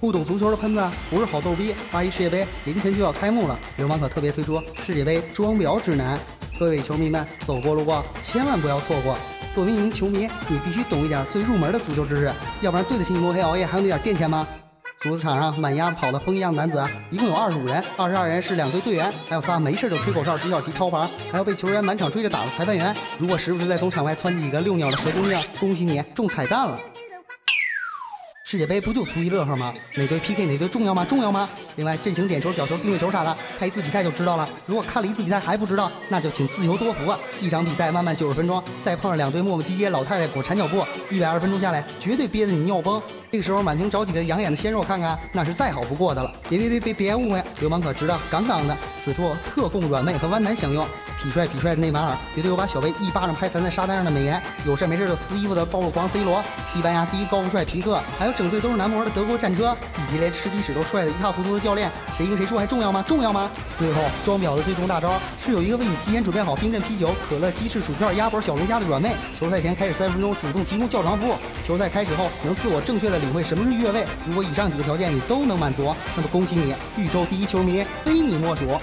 不懂足球的喷子不是好逗逼。巴西世界杯凌晨就要开幕了，流氓可特别推出世界杯装裱指南，各位球迷们走过路过千万不要错过。作为一名球迷，你必须懂一点最入门的足球知识，要不然对得起你摸黑熬夜还有那点垫钱吗？足球场上满鸭子跑的风一样男子，一共有二十五人，二十二人是两队队员，还有仨没事就吹口哨、举小旗、掏牌，还要被球员满场追着打的裁判员。如果时不时再从场外窜几个遛鸟的蛇精灵，恭喜你中彩蛋了。世界杯不就图一乐呵吗？哪队 PK 哪队重要吗？重要吗？另外阵型、点球、角球、定位球啥的，看一次比赛就知道了。如果看了一次比赛还不知道，那就请自求多福啊！一场比赛慢慢九十分钟，再碰上两队磨磨唧唧老太太裹缠脚布，一百二十分钟下来，绝对憋得你尿崩。这个时候满屏找几个养眼的鲜肉看看，那是再好不过的了。别别别别别误会，流氓可知道杠杠的，此处特供软妹和弯男享用。痞帅痞帅的内马尔，绝对有把小贝一巴掌拍残在沙滩上的美颜。有事没事就撕衣服的暴露狂 C 罗，西班牙第一高富帅皮克，还有整队都是男模的德国战车，以及连吃鼻屎都帅的一塌糊涂的教练，谁赢谁输还重要吗？重要吗？最后装裱的最终大招是有一个为你提前准备好冰镇啤酒、可乐、鸡翅、薯片、鸭脖、小龙虾的软妹，球赛前开始三十分钟主动提供叫床服务，球赛开始后能自我正确的领会什么是越位。如果以上几个条件你都能满足，那么恭喜你，豫州第一球迷非你莫属。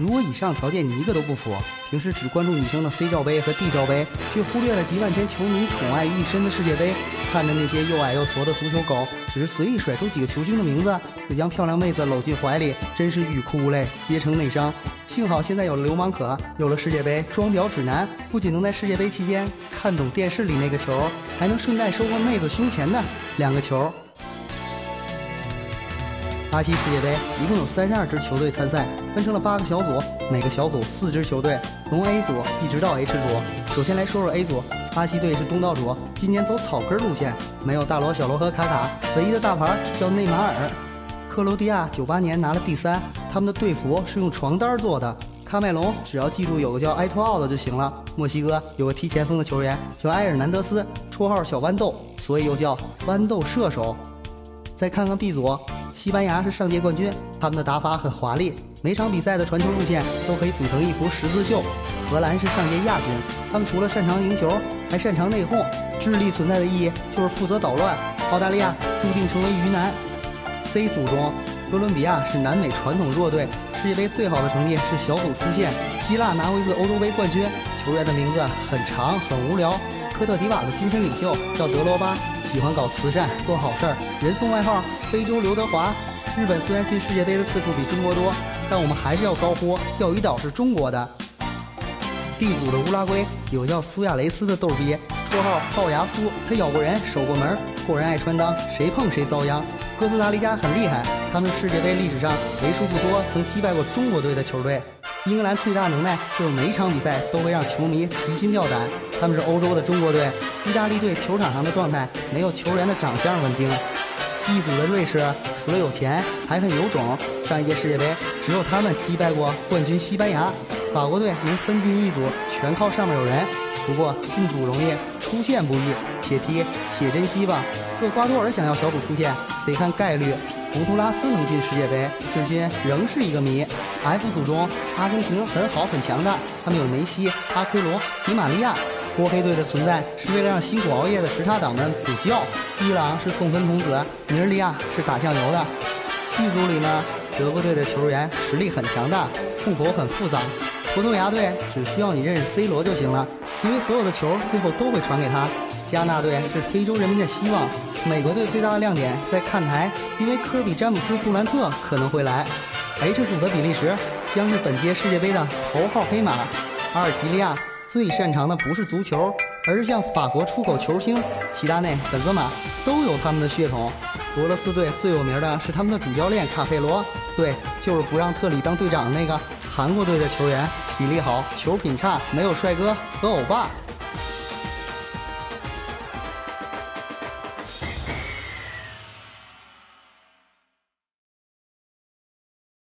如果以上条件你一个都不符，平时只关注女生的 C 罩杯和 D 罩杯，却忽略了几万千球迷宠爱一身的世界杯，看着那些又矮又矬的足球狗，只是随意甩出几个球星的名字，就将漂亮妹子搂进怀里，真是欲哭无泪，皆成内伤。幸好现在有了流氓可，有了世界杯装裱指南，不仅能在世界杯期间看懂电视里那个球，还能顺带收获妹子胸前的两个球。巴西世界杯一共有三十二支球队参赛，分成了八个小组，每个小组四支球队，从 A 组一直到 H 组。首先来说说 A 组，巴西队是东道主，今年走草根路线，没有大罗、小罗和卡卡，唯一的大牌叫内马尔。克罗地亚九八年拿了第三，他们的队服是用床单做的。喀麦隆只要记住有个叫埃托奥的就行了。墨西哥有个踢前锋的球员叫埃尔南德斯，绰号小豌豆，所以又叫豌豆射手。再看看 B 组。西班牙是上届冠军，他们的打法很华丽，每场比赛的传球路线都可以组成一幅十字绣。荷兰是上届亚军，他们除了擅长赢球，还擅长内讧。智利存在的意义就是负责捣乱。澳大利亚注定成为鱼腩。C 组中，哥伦比亚是南美传统弱队，世界杯最好的成绩是小组出线。希腊拿过一次欧洲杯冠军，球员的名字很长很无聊。科特迪瓦的精神领袖叫德罗巴。喜欢搞慈善，做好事儿，人送外号“非洲刘德华”。日本虽然进世界杯的次数比中国多，但我们还是要高呼“钓鱼岛是中国的”。D 组的乌拉圭有叫苏亚雷斯的逗逼，绰号龅牙苏，他咬过人，守过门，过人爱穿裆，谁碰谁遭殃。哥斯达黎加很厉害，他们世界杯历史上为数不多曾击败过中国队的球队。英格兰最大能耐就是每场比赛都会让球迷提心吊胆。他们是欧洲的中国队。意大利队球场上的状态没有球员的长相稳定。一组的瑞士除了有钱还很有种。上一届世界杯只有他们击败过冠军西班牙。法国队能分进一组全靠上面有人。不过进组容易出线不易，且踢且珍惜吧。厄瓜多尔想要小组出线得看概率。洪都拉斯能进世界杯，至今仍是一个谜。F 组中，阿根廷很好很强大，他们有梅西、阿奎罗、迪玛利亚。波黑队的存在是为了让辛苦熬夜的时差党们补觉。伊朗是送分童子，尼日利亚是打酱油的。G 组里呢，德国队的球员实力很强大，户口很复杂。葡萄牙队只需要你认识 C 罗就行了，因为所有的球最后都会传给他。加纳队是非洲人民的希望。美国队最大的亮点在看台，因为科比、詹姆斯、杜兰特可能会来。H 组的比利时将是本届世界杯的头号黑马。阿尔及利亚最擅长的不是足球，而是向法国出口球星齐达内、本泽马都有他们的血统。俄罗斯队最有名的是他们的主教练卡佩罗，对，就是不让特里当队长的那个。韩国队的球员体力好，球品差，没有帅哥和欧巴。